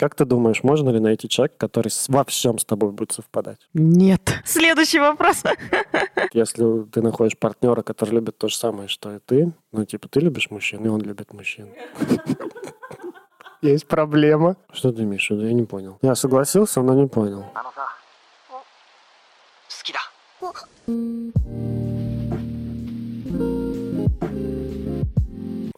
Как ты думаешь, можно ли найти человека, который с- во всем с тобой будет совпадать? Нет. Следующий вопрос. Если ты находишь партнера, который любит то же самое, что и ты, ну, типа, ты любишь мужчин, и он любит мужчин. Есть проблема. Что ты имеешь в виду? Я не понял. Я согласился, но не понял. あのさ好きだ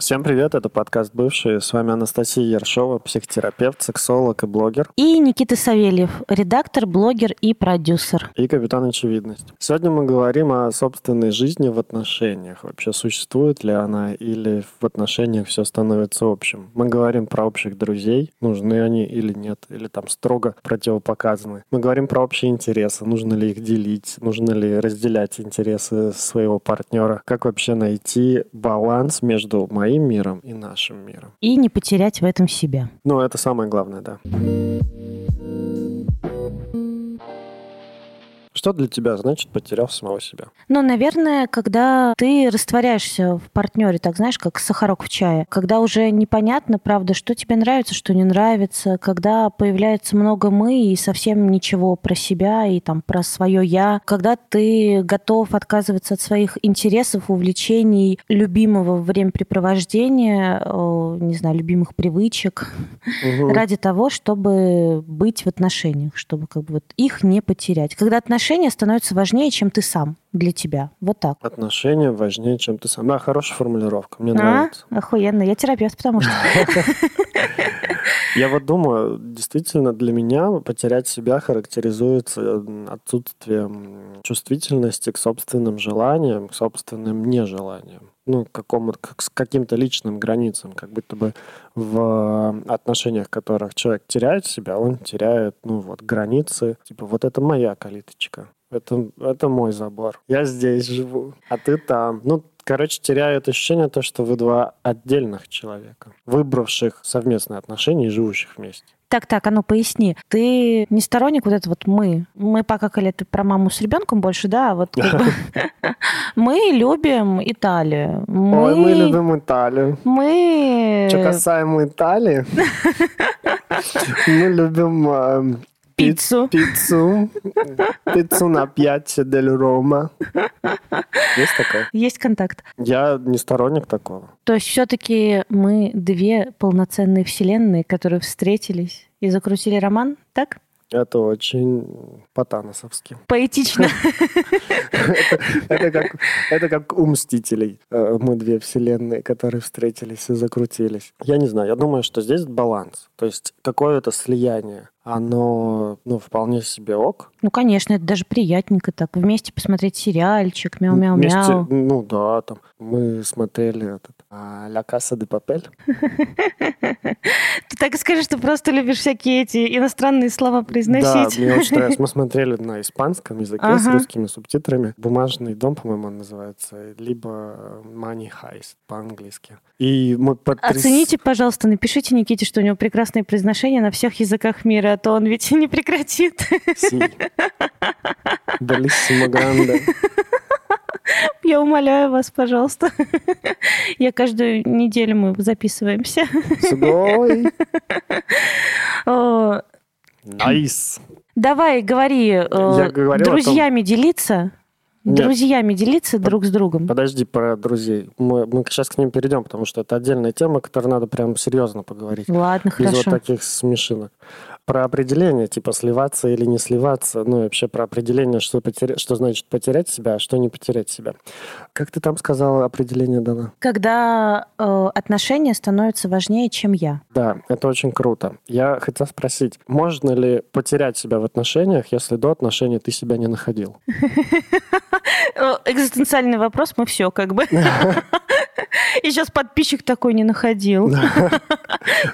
Всем привет, это подкаст «Бывшие». С вами Анастасия Ершова, психотерапевт, сексолог и блогер. И Никита Савельев, редактор, блогер и продюсер. И капитан очевидность. Сегодня мы говорим о собственной жизни в отношениях. Вообще существует ли она или в отношениях все становится общим. Мы говорим про общих друзей, нужны они или нет, или там строго противопоказаны. Мы говорим про общие интересы, нужно ли их делить, нужно ли разделять интересы своего партнера. Как вообще найти баланс между моим миром и нашим миром. И не потерять в этом себя. Ну, это самое главное, да. Что для тебя значит потеряв самого себя? Ну, наверное, когда ты растворяешься в партнере, так знаешь, как сахарок в чае, когда уже непонятно, правда, что тебе нравится, что не нравится, когда появляется много мы и совсем ничего про себя и там про свое я, когда ты готов отказываться от своих интересов, увлечений, любимого времяпрепровождения, не знаю, любимых привычек, Мгм. ради того, чтобы быть в отношениях, чтобы как бы вот их не потерять. Когда отношения становятся важнее, чем ты сам для тебя. Вот так. Отношения важнее, чем ты сам. Да, хорошая формулировка, мне А? нравится. Охуенно. Я терапевт, потому что... Я вот думаю, действительно, для меня потерять себя характеризуется м, отсутствием чувствительности к собственным желаниям, к собственным нежеланиям. Ну, к какому к с каким-то личным границам, как будто бы в отношениях, в которых человек теряет себя, он теряет, ну, вот, границы. Типа, вот это моя калиточка. Это, это мой забор. Я здесь живу, а ты там. Ну, короче, теряет ощущение то, что вы два отдельных человека, выбравших совместные отношения и живущих вместе. Так, так, а ну поясни. Ты не сторонник вот это вот мы. Мы покакали ты про маму с ребенком больше, да? а Вот мы любим Италию. Мы, Ой, мы любим Италию. Мы... Что касаемо Италии, мы любим э, Пиццу. пиццу, пиццу на 5 дель Рома. Есть такое? Есть контакт. Я не сторонник такого. То есть все-таки мы две полноценные вселенные, которые встретились и закрутили роман, так? Это очень по-таносовски. Поэтично. Это как, это как у «Мстителей». Э, Мы две вселенные, которые встретились и закрутились. Я не знаю, я думаю, что здесь баланс. То есть какое-то слияние, оно ну, вполне себе ок. Ну, конечно, это даже приятненько так. Вместе посмотреть сериальчик, Вместе, мяу-мяу-мяу. ну да, там мы смотрели этот а, «Ля Каса де Папель». Ты так и скажи, что просто любишь всякие эти иностранные слова Да, произносить. мне очень нравится. Мы смотрели на испанском языке с русскими субтитрами. «Бумажный дом», по-моему, он называется, либо «Money Heist» по-английски. И мы потряс- Оцените, пожалуйста, напишите Никите, что у него прекрасное произношение на всех языках мира, а то он ведь не прекратит. Гранде. Я умоляю вас, пожалуйста. Я каждую неделю мы записываемся. О, Nice. Давай, говори, э, о том- друзьями делиться, Нет. друзьями делиться друг с другом. Подожди про друзей. Мы, мы сейчас к ним перейдем, потому что это отдельная тема, которой надо прям серьезно поговорить. Ладно, Без вот хорошо. таких смешинок. Про определение, типа сливаться или не сливаться, ну и вообще про определение, что, потеря- что значит потерять себя, а что не потерять себя. Как ты там сказала, определение дано? Когда э, отношения становятся важнее, чем я. Да, это очень круто. Я хотел спросить, можно ли потерять себя в отношениях, если до отношений ты себя не находил? Э, Экзистенциальный вопрос, мы все как бы. И сейчас подписчик такой не находил.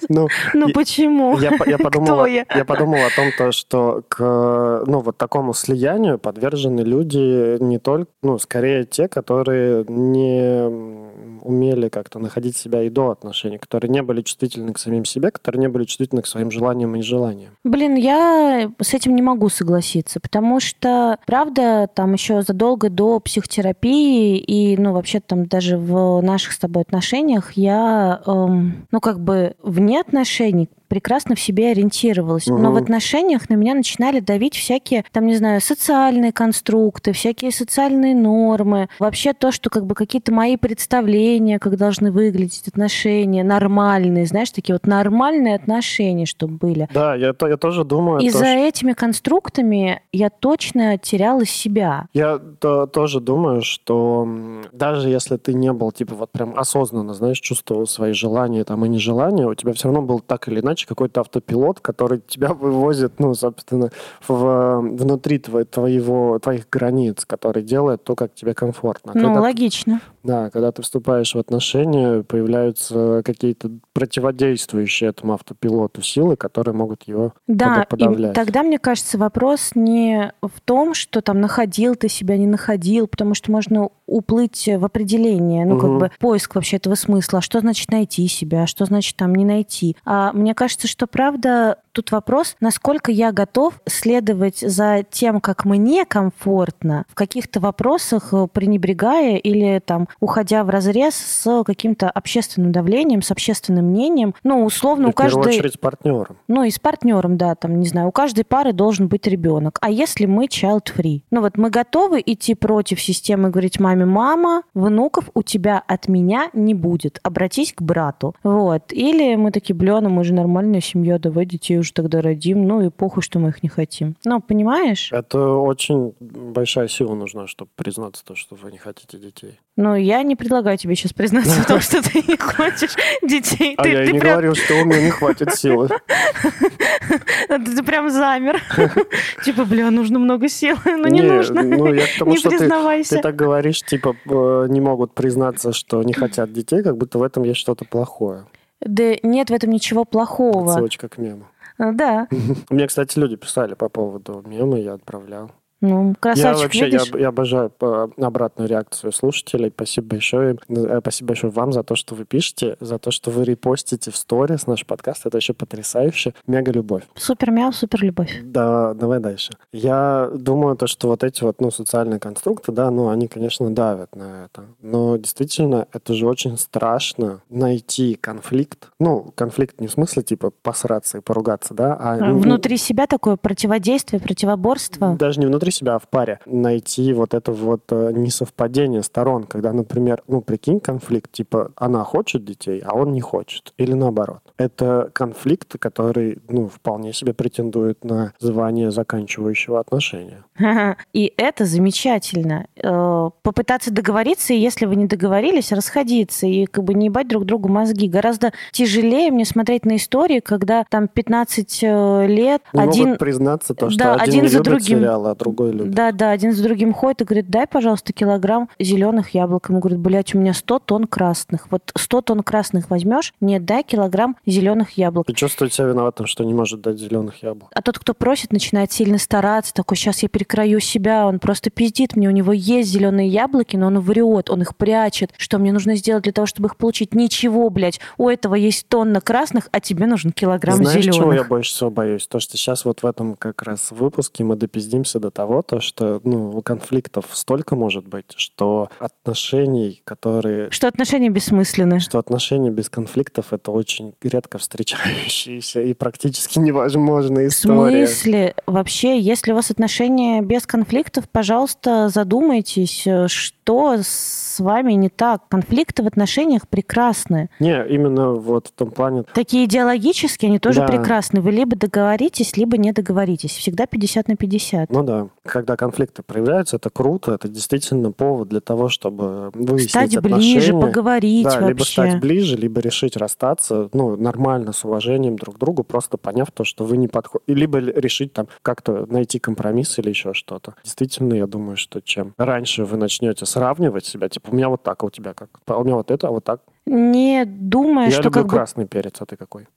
Ну, Ну почему? Я, по- я, подумал, о том, то, что к ну, вот такому слиянию подвержены люди не только, ну, скорее те, которые не умели как-то находить себя и до отношений, которые не были чувствительны к самим себе, которые не были чувствительны к своим желаниям и нежеланиям. Блин, я с этим не могу согласиться, потому что, правда, там еще задолго до психотерапии и, ну, вообще там даже в наших с тобой отношениях я, эм, ну, как бы вне отношений прекрасно в себе ориентировалась. Но в отношениях на меня начинали давить всякие, там, не знаю, социальные конструкты, всякие социальные нормы. Вообще то, что как бы какие-то мои представления, как должны выглядеть отношения, нормальные, знаешь, такие вот нормальные отношения, чтобы были. Да, я, я тоже думаю... И то, за что- этими конструктами я точно теряла себя. Я то- тоже думаю, что даже если ты не был, типа, вот прям осознанно, знаешь, чувствовал свои желания там и нежелания, у тебя все равно был так или иначе какой-то автопилот, который тебя вывозит, ну, собственно, в, внутри тво- твоего, твоих границ, который делает то, как тебе комфортно. Ну, Когда- логично. Да, когда ты вступаешь в отношения, появляются какие-то противодействующие этому автопилоту силы, которые могут его Да, под- и подавлять. тогда, мне кажется, вопрос не в том, что там находил ты себя, не находил, потому что можно уплыть в определение, ну, как Мгм. бы поиск вообще этого смысла. А что значит найти себя, а что значит там не найти? А мне кажется, что правда тут вопрос, насколько я готов следовать за тем, как мне комфортно, в каких-то вопросах пренебрегая или там уходя в разрез с каким-то общественным давлением, с общественным мнением. Ну, условно, И у в первую каждой... очередь с партнером. Ну, и с партнером, да, там, не знаю, у каждой пары должен быть ребенок. А если мы child-free? Ну вот мы готовы идти против системы и говорить маме, мама, внуков у тебя от меня не будет. Обратись к брату. Вот. Или мы такие, бля, ну мы же нормальная семья, давай детей уже тогда родим. Ну и похуй, что мы их не хотим. Ну, понимаешь? Это очень большая сила нужна, чтобы признаться то, что вы не хотите детей. Ну, я не предлагаю тебе сейчас признаться в том, что ты не хочешь детей. А Ты- я ты не прям- говорил, что у меня не хватит силы. Ты прям замер. Типа, бля, нужно много сил. Ну, не нужно. Ну, я к тому, Не что ты, признавайся. ты так говоришь, типа, э, не могут признаться, что не хотят детей, как будто в этом есть что-то плохое. Да нет в этом ничего плохого. Ссылочка к мему. А, Да. Мне, кстати, люди писали по поводу мема, я отправлял. Ну, Я красавчик, вообще, я, видишь? я обожаю э, обратную реакцию слушателей. Спасибо большое. Э, Спасибо большое вам за то, что вы пишете, за то, что вы репостите в сторис наш подкаст. Это еще потрясающе. Мега любовь. Супер мяу, супер любовь. Да, давай дальше. Я думаю, то, что вот эти вот, ну, социальные конструкты, да, ну, они, конечно, давят на это. Но действительно, это же очень страшно найти конфликт. Ну, конфликт не в смысле, типа, посраться и поругаться, да, а... Внутри себя такое противодействие, противоборство. Даже не внутри себя, а в паре. Найти вот это вот э, несовпадение сторон, когда, например, ну, прикинь, конфликт, типа, она хочет детей, а он не хочет. Или наоборот. Это конфликт, который, ну, вполне себе претендует на звание заканчивающего отношения. И это замечательно. Э, Попытаться договориться, и если вы не договорились, расходиться и как бы не ебать друг другу мозги. Гораздо тяжелее мне смотреть на истории, когда там 15 э, лет Не один... могут признаться то, что Да, один, один за другим. сериалы, а другой любит. Да, да, один за другим ходит и говорит, дай, пожалуйста, килограмм зеленых яблок. Ему говорит, блядь, у меня 100 тонн красных. Вот 100 тонн красных возьмешь? Нет, дай килограмм зеленых яблок. И чувствует себя виноватым, что не может дать зеленых яблок. А тот, кто просит, начинает сильно стараться, такой, сейчас я перекрою себя, он просто пиздит мне, у него есть зеленые яблоки, но он врет, он их прячет. Что мне нужно сделать для того, чтобы их получить? Ничего, блядь. У этого есть тонна красных, а тебе нужен килограмм Знаешь, зеленых. чего я больше всего боюсь? То, что сейчас вот в этом как раз выпуске мы допиздимся до того, то, что ну, конфликтов столько может быть, что отношений, которые... Что отношения бессмысленны. Что отношения без конфликтов — это очень редко встречающиеся и практически невозможная В история. смысле? Вообще, если у вас отношения без конфликтов, пожалуйста, задумайтесь, э, что с вами не так. Конфликты в отношениях прекрасны. Не, именно вот в том плане, Такие идеологические, они тоже Да. прекрасны. Вы либо договоритесь, либо не договоритесь. Всегда 50 на 50. ну да, когда конфликты проявляются, это круто, это действительно повод для того, чтобы выяснить Стать отношения. ближе, поговорить Да, вообще. либо стать ближе, либо решить расстаться, ну, нормально, с уважением друг к другу, просто поняв то, что вы не подходите. Либо решить там как-то найти компромисс или еще что-то. Действительно, я думаю, что чем раньше вы начнете сравнивать себя, типа, у меня вот так, а у тебя как? А у меня вот это, а вот так. Не думая, я что люблю как бы... красный перец, а ты какой?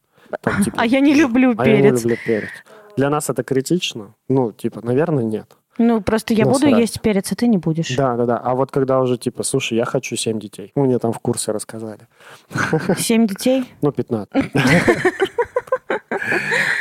Там, типа, А я не люблю а я не перец. люблю перец. Для нас это критично? Ну, типа, наверное, нет. Ну, просто я Ну, буду сразу. есть перец, а ты не будешь. Да, да, да. А вот когда уже, типа, слушай, я хочу 7 детей. Ну, мне там в курсе рассказали. Семь детей? Ну, 15.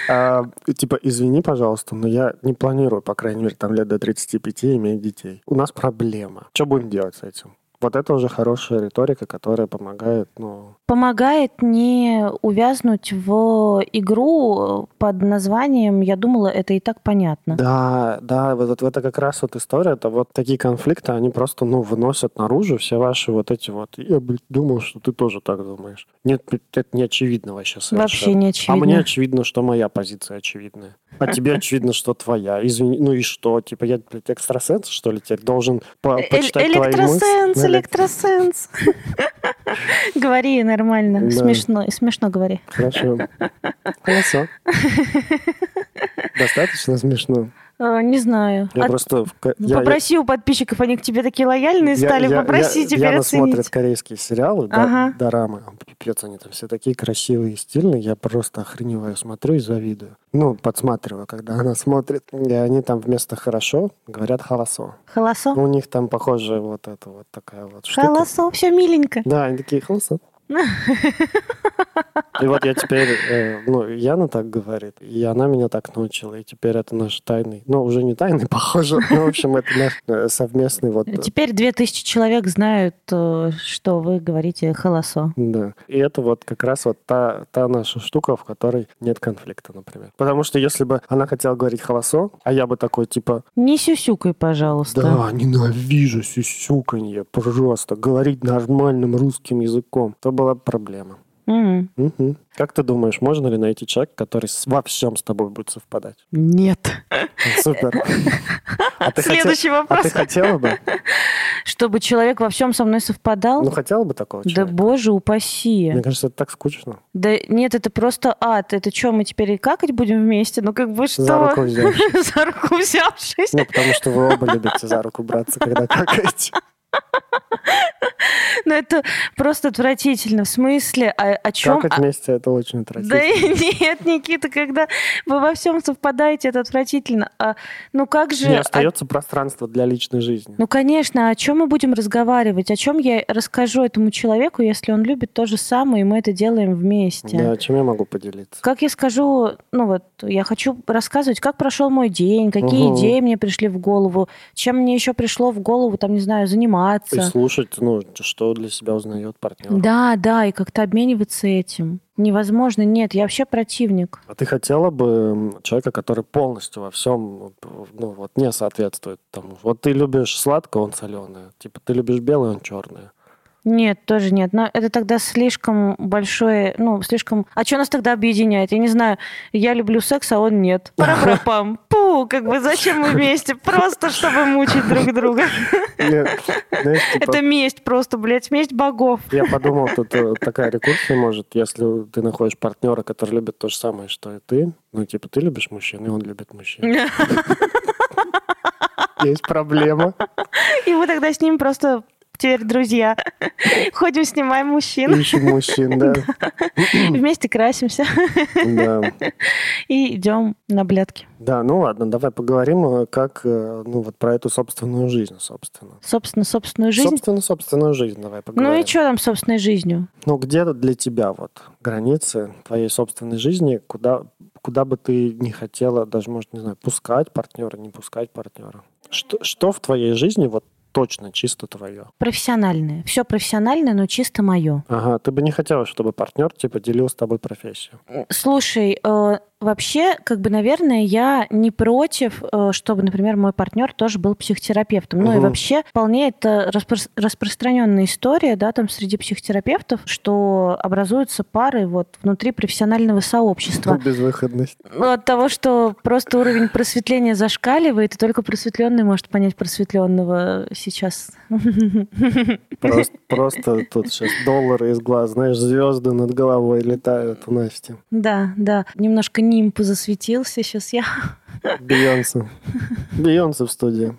А, Типа, извини, пожалуйста, но я не планирую, по крайней мере, там лет до 35 иметь детей. У нас проблема. Что будем делать с этим? Вот это уже хорошая риторика, которая помогает, ну... Помогает не увязнуть в игру под названием «Я думала, это и так понятно». Да, да, вот это как раз вот история, это вот такие конфликты, они просто, ну, выносят наружу все ваши вот эти вот... Я, блядь, думал, что ты тоже так думаешь. Нет, это не очевидно вообще совершенно. Вообще не очевидно. А мне очевидно, что моя позиция очевидная. А тебе очевидно, что твоя. Извини, ну и что? Типа я, блядь, экстрасенс, что ли, теперь должен по Э- почитать твои мысли? Электросенс. Говори нормально, Да. смешно, смешно говори. Хорошо. Хорошо. Достаточно смешно. Э, Не знаю. Я А просто... я- я- Попроси у подписчиков, они к тебе такие лояльные я- стали, я- попроси я- теперь Яна оценить. смотрит корейские сериалы, да, Ага. дорамы. Пипец, они там все такие красивые и стильные. Я просто охреневаю, смотрю и завидую. Ну, подсматриваю, когда она смотрит. И они там вместо «хорошо» говорят «холосо». Холосо? У них там, похоже, вот это вот такая вот штука. Холосо, все миленько. Да, они такие «холосо». И вот я теперь, э, ну, Яна так говорит, и она меня так научила, и теперь это наш тайный, ну, уже не тайный, похоже, ну, в общем, это наш э, совместный вот... э, Теперь две тысячи человек знают, э, что вы говорите холосо. Да. И это вот как раз вот та, та наша штука, в которой нет конфликта, например. Потому что если бы она хотела говорить холосо, а я бы такой, типа, Не сюсюкай, пожалуйста. да, ненавижу сюсюканье, просто говорить нормальным русским языком, то была бы проблема. М, Мгм. Как ты думаешь, можно ли найти человека, который во всем с тобой будет совпадать? Нет. Супер. А ты, хотел- Следующий а вопрос. ты хотела бы? Чтобы человек во всем со мной совпадал? Ну, хотела бы такого да человека? боже упаси. Мне кажется, это так скучно. Да нет, это просто ад. Это что, мы теперь и какать будем вместе? Ну как бы что? За руку взявшись. За руку взявшись. Ну, потому что вы оба любите за руку браться, когда какаете. Ну это просто отвратительно. В смысле, о, о чем? Какать вместе это очень Да отвратительно. нет, Никита, когда вы во всем совпадаете, это отвратительно. А, ну как же... Не о- остается пространства для личной жизни. Ну, конечно, о чем мы будем разговаривать? О чем я расскажу этому человеку, если он любит то же самое, и мы это делаем вместе? Да, чем я могу поделиться? Как я скажу, ну вот, я хочу рассказывать, как прошел мой день, какие Мгм. идеи мне пришли в голову, чем мне еще пришло в голову, там, не знаю, И заниматься. слушать, ну, что для себя узнает партнер. Да, да, и как-то обмениваться этим. Невозможно, нет, я вообще противник. А ты хотела бы человека, который полностью во всем, ну, вот не соответствует тому? Вот ты любишь сладкое, он соленое. Типа ты любишь белое, он черное. Нет, тоже нет. Но это тогда слишком большое, ну, слишком... А что нас тогда объединяет? Я не знаю. Я люблю секс, а он нет. Пара-пам. Пу, как бы зачем мы вместе? Просто чтобы мучить друг друга. Нет, знаешь, типа, Это месть просто, блядь, месть богов. Я подумал, тут э, такая рекурсия может, если ты находишь партнера, который любит то же самое, что и ты, ну, типа, ты любишь мужчин, и он любит мужчин. Есть проблема. И мы тогда с ним просто теперь друзья. Ходим, снимаем мужчин, Ищем мужчин, да. вместе красимся Да. и идем на блядки. Да, ну ладно, давай поговорим, э, как, э, ну, вот про эту собственную жизнь, собственно. Собственно, собственную жизнь. Собственно, собственную жизнь давай поговорим. Ну и что там собственной жизнью? Ну, где для тебя вот границы твоей собственной жизни, куда, куда бы ты не хотела, даже, может, не знаю, пускать партнера, не пускать партнера? Что, что в твоей жизни вот точно чисто твое? Профессиональное. Все профессиональное, но чисто мое. Ага, ты бы не хотела, чтобы партнер, типа, делил с тобой профессию. Слушай, э, вообще, как бы, наверное, я не против, э, чтобы, например, мой партнер тоже был психотерапевтом. Ну и вообще, вполне это распро- распространенная история, да, там среди психотерапевтов, что образуются пары вот внутри профессионального сообщества. Безвыходность. Ну, от того, что просто уровень просветления зашкаливает, и только просветленный может понять просветленного сейчас. Просто, просто тут сейчас доллары из глаз, знаешь, звезды над головой летают у Насти. Да, да. Немножко нимб засветился сейчас я. Бейонсе. Бейонсе в студии.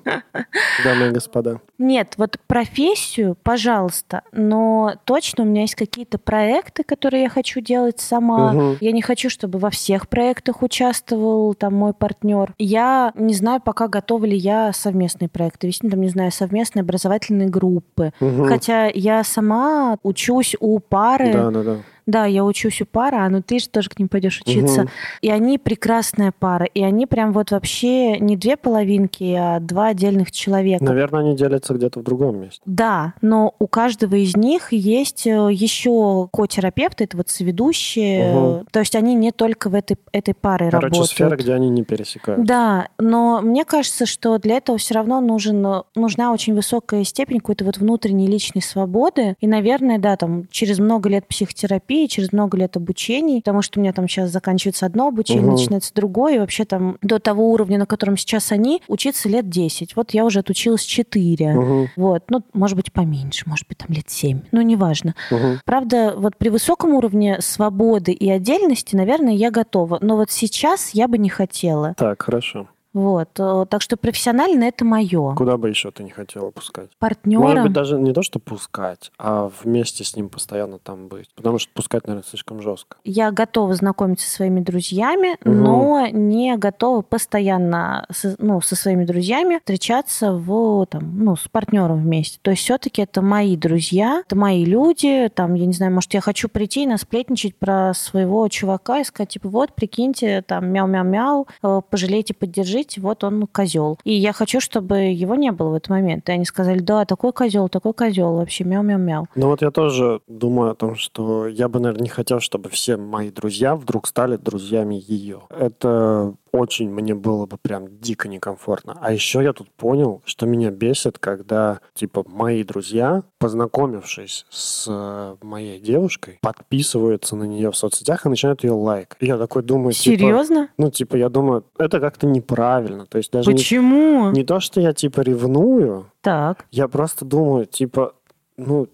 Дамы и господа. Нет, вот профессию, пожалуйста, но точно у меня есть какие-то проекты, которые я хочу делать сама. Мгм. Я не хочу, чтобы во всех проектах участвовал там мой партнер. Я не знаю, пока готова ли я совместные проекты вести, там, не знаю, совместные образовательные группы. Мгм. Хотя я сама учусь у пары, Да, да, да. Да, я учусь у пара, но ты же тоже к ним пойдешь учиться. Мгм. И они прекрасная пара. И они прям вот вообще не две половинки, а два отдельных человека. Наверное, они делятся где-то в другом месте. Да, но у каждого из них есть э, еще ко-терапевт, это вот соведущие. Мгм. То есть они не только в этой, этой паре Короче, работают. сфера, где они не пересекаются. Да, но мне кажется, что для этого все равно нужен, нужна очень высокая степень какой-то вот внутренней личной свободы. И, наверное, да, там через много лет психотерапии, через много лет обучений, потому что у меня там сейчас заканчивается одно обучение, Мгм. начинается другое, и вообще там до того уровня, на котором сейчас они, учиться лет 10. Вот я уже отучилась 4. Мгм, Вот, ну, может быть, поменьше, может быть, там лет 7. Ну, неважно. мгм. Правда, вот при высоком уровне свободы и отдельности, наверное, я готова. Но вот сейчас я бы не хотела. Так, хорошо. Вот. э, Так что профессионально это мое. Куда бы еще ты не хотела пускать? Может Партнером. быть, даже не то, что пускать, а вместе с ним постоянно там быть. Потому что пускать, наверное, слишком жестко. Я готова знакомиться со своими друзьями, Мгм. но не готова постоянно со, ну, со своими друзьями встречаться в, там, ну, с партнером вместе. То есть все-таки это мои друзья, это мои люди. Там, я не знаю, может, я хочу прийти и насплетничать про своего чувака и сказать, типа, вот, прикиньте, там, мяу-мяу-мяу, э, пожалейте, поддержите, вот он козел. И я хочу, чтобы его не было в этот момент. И они сказали, да, такой козел, такой козел, вообще мяу-мяу-мяу. Ну вот я тоже думаю о том, что я бы, наверное, не хотел, чтобы все мои друзья вдруг стали друзьями ее. Это очень мне было бы прям дико некомфортно. А еще я тут понял, что меня бесит, когда, типа, мои друзья, познакомившись с э, моей девушкой, подписываются на нее в соцсетях и начинают ее лайк. И я такой думаю, типа... Серьезно? Ну, типа, я думаю, это как-то неправильно. То есть даже не, Почему? не то, что я, типа, ревную, Так. я просто думаю, типа, ну...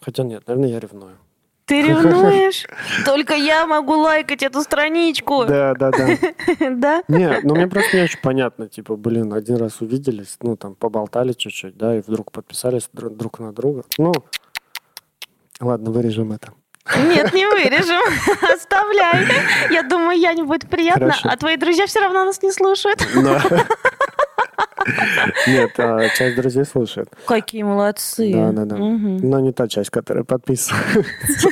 Хотя нет, наверное, я ревную. Ты ревнуешь? Только я могу лайкать эту страничку. Да, да, да. Да? Не, ну мне просто не очень понятно, типа, блин, один раз увиделись, ну там поболтали чуть-чуть, да, и вдруг подписались дру- друг на друга. Ну, ладно, вырежем это. Нет, не вырежем. Оставляй. Я думаю, я не будет приятно, Хорошо. а твои друзья все равно нас не слушают. Но- Нет, а, часть друзей слушает. Какие молодцы. Да, да, да. Мгм. Но не та часть, которая подписывается.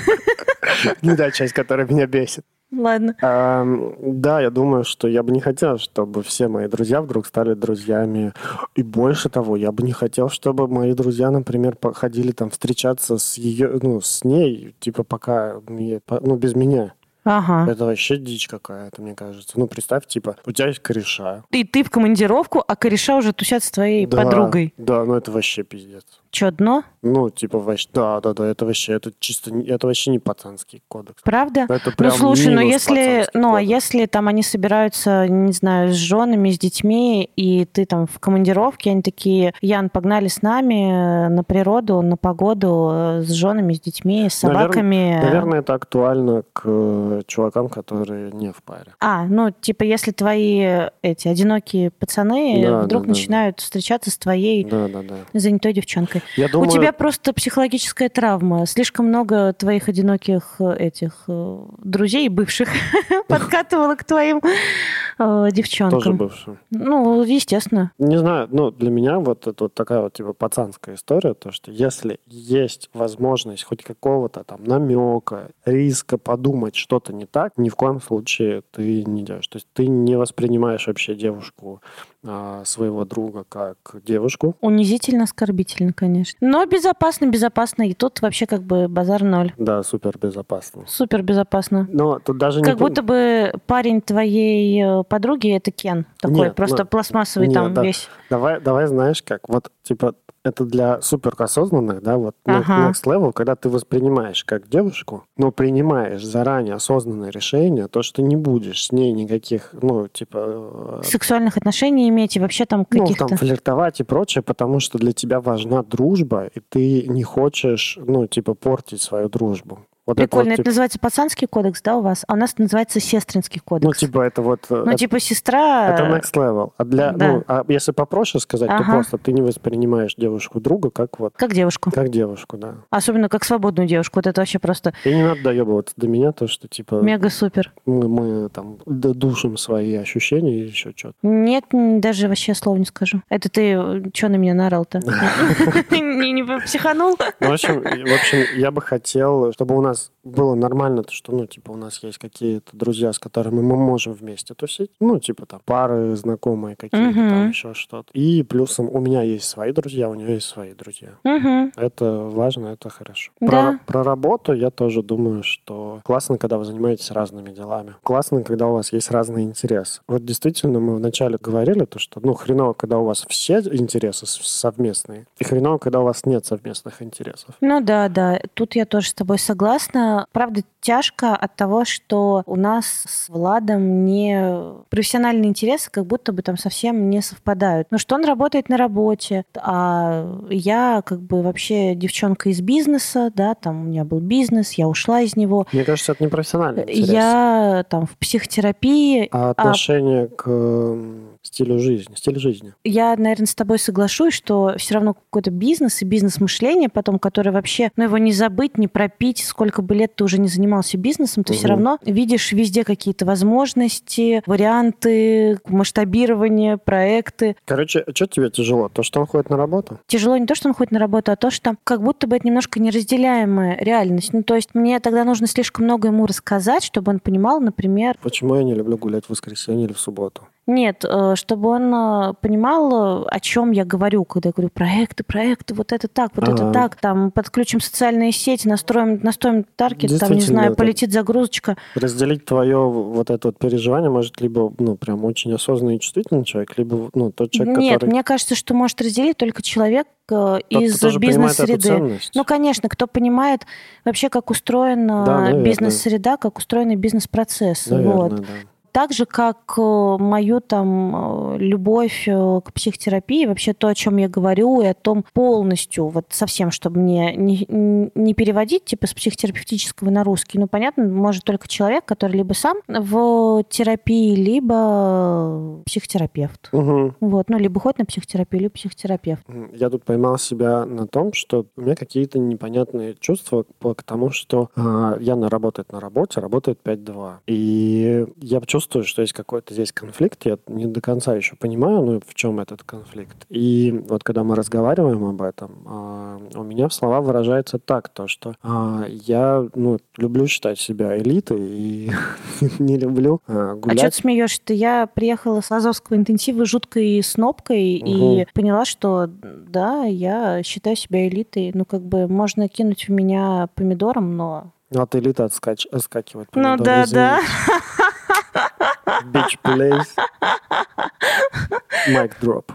Не та часть, которая меня бесит. Ладно. Ам, Да, я думаю, что я бы не хотел, чтобы все мои друзья вдруг стали друзьями. И больше того, я бы не хотел, чтобы мои друзья, например, ходили там встречаться с ее, ну, с ней, типа пока, ну, без меня. Ага. Это вообще дичь какая-то, мне кажется. Ну, представь, типа, у тебя есть кореша. И ты в командировку, а кореша уже тусят с твоей Да, подругой. Да, ну это вообще пиздец. Че, дно? Ну, типа, вообще, да, да, да, это вообще, это чисто, это вообще не пацанский кодекс. Правда? Это Ну, прям слушай, ну минус если, пацанский ну, а если там они собираются, не знаю, с женами, с детьми, и ты там в командировке, они такие, Ян, погнали с нами э, на природу, на погоду, э, с женами, с детьми, с собаками. Наверное, это актуально к чувакам, которые не в паре. А, ну, типа, если твои эти одинокие пацаны Да, вдруг да, да, начинают встречаться с твоей Да, да, да. занятой девчонкой. Я думаю, У тебя просто психологическая травма. Слишком много твоих одиноких э, этих э, друзей бывших подкатывало к твоим э, девчонкам. тоже бывший. Ну, естественно. Не знаю, ну, для меня вот это вот такая вот, типа, пацанская история, то, что если есть возможность хоть какого-то там намека, риска подумать что-то не так, ни в коем случае ты не делаешь. То есть ты не воспринимаешь вообще девушку а, своего друга как девушку. Унизительно, оскорбительно, конечно. Но безопасно, безопасно. И тут вообще как бы базар ноль. Да, супер безопасно. Супер безопасно. Но тут даже Как не... то- будто бы парень твоей э, подруги это Кен. Такой Нет, просто ну, пластмассовый нет, там да. весь. Давай, давай, знаешь как, вот, типа, это для супер осознанных, да, вот Ага. next level, когда ты воспринимаешь как девушку, но принимаешь заранее осознанное решение, то, что не будешь с ней никаких, ну, типа, э, Сексуальных отношений иметь и вообще там ну, каких-то... там, флиртовать и прочее, потому что для тебя важна дружба, и ты не хочешь, ну, типа, портить свою дружбу. Вот это Прикольно. вот, Это типа, называется пацанский кодекс, да, у вас? А у нас это называется сестринский кодекс. ну, типа, это вот... э, Ну, это- типа сестра... Это next level. А для, да. ну, а если попроще сказать, то Ага. просто ты не воспринимаешь девушку друга как вот, Как девушку. как девушку, да. Особенно как свободную девушку. Вот это вообще просто И не надо доебываться до меня, то, что, типа, мега-супер. мы, мы там душим свои ощущения и еще что-то. Нет, даже вообще слова не скажу. Это ты что на меня наорал-то? Не психанул? Ну, в общем, и- в общем, я бы хотел, чтобы у нас нас было нормально, то, что, ну, типа, у нас есть какие-то друзья, с которыми мы можем вместе тусить. Ну, типа, там, пары знакомые какие-то, Мгм. там, еще что-то. И плюсом у меня есть свои друзья, у нее есть свои друзья. Мгм. Это важно, это хорошо. Да. Про, про работу я тоже думаю, что классно, когда вы занимаетесь разными делами. Классно, когда у вас есть разные интересы. Вот действительно, мы вначале говорили, то, что ну хреново, когда у вас все интересы совместные, и хреново, когда у вас нет совместных интересов. Ну да, да, тут я тоже с тобой согласна. Правда, тяжко от того, что у нас с Владом не профессиональные интересы как будто бы там совсем не совпадают. Ну что он работает на работе, а я как бы вообще девчонка из бизнеса, да, там у меня был бизнес, я ушла из него. Мне кажется, это не профессиональный интерес, Я там в психотерапии, а отношение к м, стилю жизни, стиль жизни. я, наверное, с тобой соглашусь, что все равно какой-то бизнес и бизнес-мышление потом, которое вообще, ну, его не забыть, не пропить, сколько бы лет ты уже не занимался бизнесом, ты все Мгм. равно видишь везде какие-то возможности, варианты, масштабирование, проекты. Короче, что тебе тяжело? То, что он ходит на работу? Тяжело не то, что он ходит на работу, а то, что как будто бы это немножко неразделяемая реальность. Ну, то есть мне тогда нужно слишком много ему рассказать, чтобы он понимал, например, Почему я не люблю гулять в воскресенье или в субботу? Нет, э, чтобы он э, понимал, о чем я говорю, когда я говорю проекты, проекты, вот это так, вот это Ага. так, там подключим социальные сети, настроим, настроим таргет, там, не знаю, полетит загрузочка. разделить твое вот это вот переживание может либо, ну, прям очень осознанный и чувствительный человек, либо, ну, тот человек, Нет, который... мне кажется, что может разделить только человек э, тот, из бизнес-среды. Ну, конечно, кто понимает вообще, как устроена Да, бизнес-среда, как устроены бизнес-процессы. Вот. да. Так же, как э, мою там э, любовь э, к психотерапии, вообще то, о чем я говорю, и о том полностью, вот совсем, чтобы мне не, не переводить типа с психотерапевтического на русский, ну, понятно, может только человек, который либо сам в терапии, либо психотерапевт. Мгм. Вот, ну, либо ходит на психотерапию, либо психотерапевт. Я тут поймал себя на том, что у меня какие-то непонятные чувства к тому, что а, Яна работает на работе, работает 5-2. И я чувствую, что есть какой-то здесь конфликт. Я не до конца еще понимаю, ну, в чем этот конфликт. И вот когда мы разговариваем об этом, а, у меня в слова выражается так, то, что а, я ну, люблю считать себя элитой и не люблю а, А гулять. что ты смеешься-то? Я приехала с Азовского интенсива жуткой снопкой и поняла, что да, я считаю себя элитой. Ну, как бы можно кинуть в меня помидором, но... Ну, от элиты отскач... отскакивать. Ну да, да. Bitch, please. Mic drop.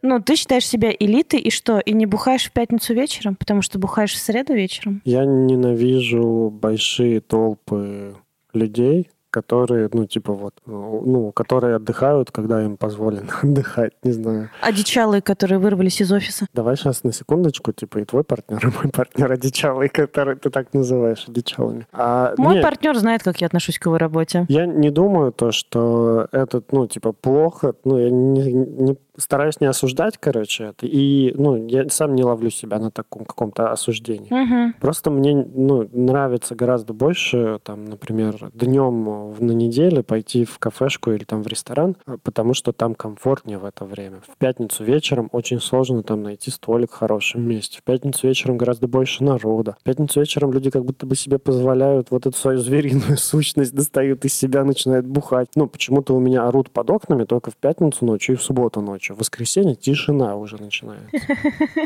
Ну, ты считаешь себя элитой, и что, и не бухаешь в пятницу вечером, потому что бухаешь в среду вечером? Я ненавижу большие толпы людей, которые, ну, типа вот, ну, которые отдыхают, когда им позволено отдыхать, не знаю. Одичалые, которые вырвались из офиса. Давай сейчас на секундочку, типа, и твой партнер, и мой партнер одичалый, который ты так называешь одичалыми. А, Мой не, партнер знает, как я отношусь к его работе. Я не думаю то, что это, ну, типа, плохо. Ну, я не, не- стараюсь не осуждать, короче, это. И, ну, я сам не ловлю себя на таком каком-то осуждении. Мгм. Просто мне, ну, нравится гораздо больше, там, например, днем на неделе пойти в кафешку или там в ресторан, а, потому что там комфортнее в это время. В пятницу вечером очень сложно там найти столик в хорошем месте. В пятницу вечером гораздо больше народа. В пятницу вечером люди как будто бы себе позволяют вот эту свою звериную сущность, достают из себя, начинают бухать. Ну, почему-то у меня орут под окнами только в пятницу ночью и в субботу ночью. В воскресенье тишина уже начинается.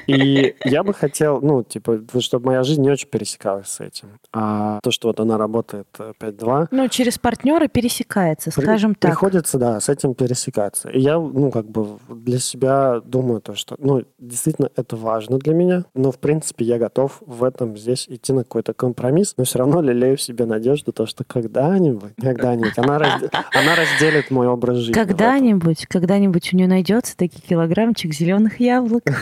И я бы хотел, ну, типа, чтобы моя жизнь не очень пересекалась с этим. А то, что вот она работает э, 5-2, Ну, через партнера пересекается, при- скажем так. приходится, да, с этим пересекаться. И я, ну, как бы для себя думаю то, что, ну, действительно это важно для меня, но, в принципе, я готов в этом здесь идти на какой-то компромисс, но все равно лелею в себе надежду, то, что когда-нибудь, когда-нибудь она, разде- она разделит мой образ жизни. Когда-нибудь, когда-нибудь у нее найдется таки килограммчик зеленых яблок.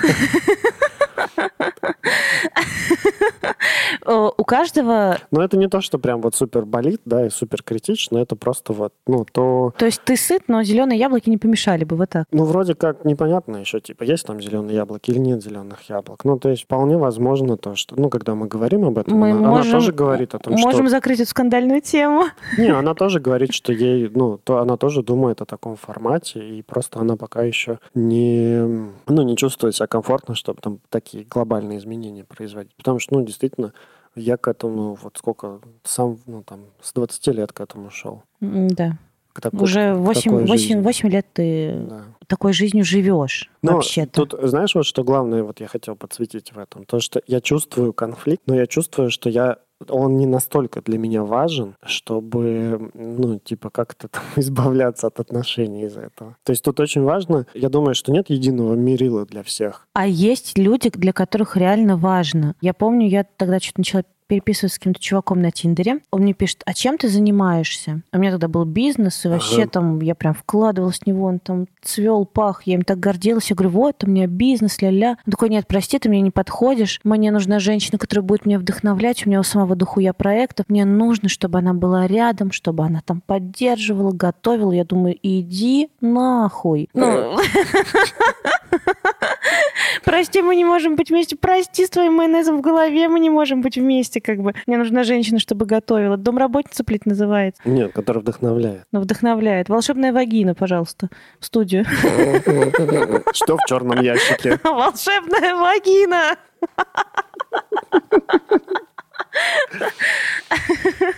э, у каждого... Но это не то, что прям вот супер болит, да, и супер критично, это просто вот, ну, то... То есть ты сыт, но зеленые яблоки не помешали бы, вот так. Ну, вроде как непонятно еще, типа, есть там зеленые яблоки или нет зеленых яблок. Ну, то есть вполне возможно то, что, ну, когда мы говорим об этом, Мы она, она можем- тоже говорит о том, что... Можем закрыть эту скандальную тему. Не, она тоже говорит, что ей, ну, то она тоже думает о таком формате, и просто она пока еще не, ну, не чувствует себя комфортно, чтобы там такие глобальные изменения производить. Потому что, ну, действительно, я к этому, вот сколько, сам, ну, там, с 20 лет к этому шел. Да. Такой- Уже к 8, такой 8, жизни. 8 лет ты Да. такой жизнью живешь Но вообще-то. тут, знаешь, вот что главное, вот я хотел подсветить в этом, то, что я чувствую конфликт, но я чувствую, что я он не настолько для меня важен, чтобы, ну, типа, как-то там избавляться от отношений из-за этого. То есть тут очень важно, я думаю, что нет единого мерила для всех. А есть люди, для которых реально важно. Я помню, я тогда что-то начала переписываться с каким-то чуваком на Тиндере. Он мне пишет, а чем ты занимаешься? У меня тогда был бизнес, и вообще Ага. там я прям вкладывалась в него, он там цвел, пах, я им так гордилась. Я говорю, вот, у меня бизнес, ля-ля. Он такой, нет, прости, ты мне не подходишь. Мне нужна женщина, которая будет меня вдохновлять. У меня у самого дохуя проектов. Мне нужно, чтобы она была рядом, чтобы она там поддерживала, готовила. Я думаю, иди нахуй. Ну, Прости, мы не можем быть вместе. Прости, с твоим майонезом в голове мы не можем быть вместе, как бы. Мне нужна женщина, чтобы готовила. Домработница, блядь, называется. Нет, который вдохновляет. Но вдохновляет. Волшебная вагина, пожалуйста, в студию. Что в черном ящике? Волшебная вагина!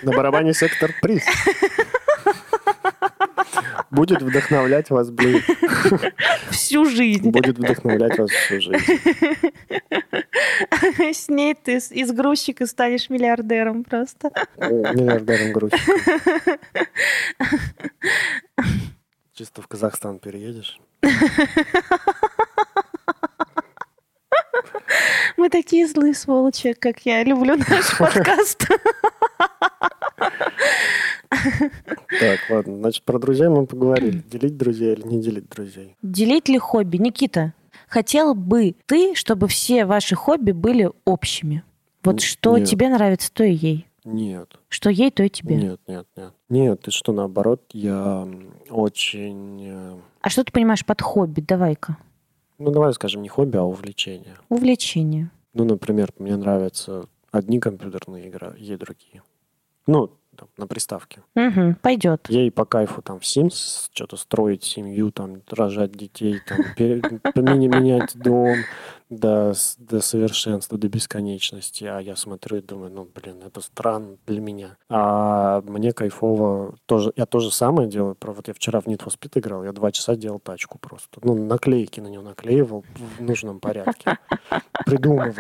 На барабане сектор приз. Будет вдохновлять вас, блин. Всю жизнь. Будет вдохновлять вас всю жизнь. С ней ты из грузчика станешь миллиардером просто. Миллиардером грузчиком. Чисто в Казахстан переедешь. Мы такие злые сволочи, как я люблю наш подкаст. Так, ладно. Значит, про друзей мы поговорили. Делить друзей или не делить друзей? Делить ли хобби? Никита, хотел бы ты, чтобы все ваши хобби были общими? Вот что нет. тебе нравится, то и ей. Нет. Что ей, то и тебе. Нет, нет, нет. Нет, ты что, наоборот, я очень... э, А что ты понимаешь под хобби? Давай-ка. Ну, давай скажем, не хобби, а увлечение. Увлечение. Ну, например, мне нравятся одни компьютерные игры, ей другие. Ну, там, на приставке. Угу, пойдет. Ей по кайфу там в Sims что-то строить семью, там рожать детей, там менять дом до, до совершенства, до бесконечности. А я смотрю и думаю, ну, блин, это странно для меня. А мне кайфово тоже. Я то же самое делаю. Вот я вчера в Need for Speed играл, я два часа делал тачку просто. Ну, наклейки на нее наклеивал в нужном порядке. Придумывал.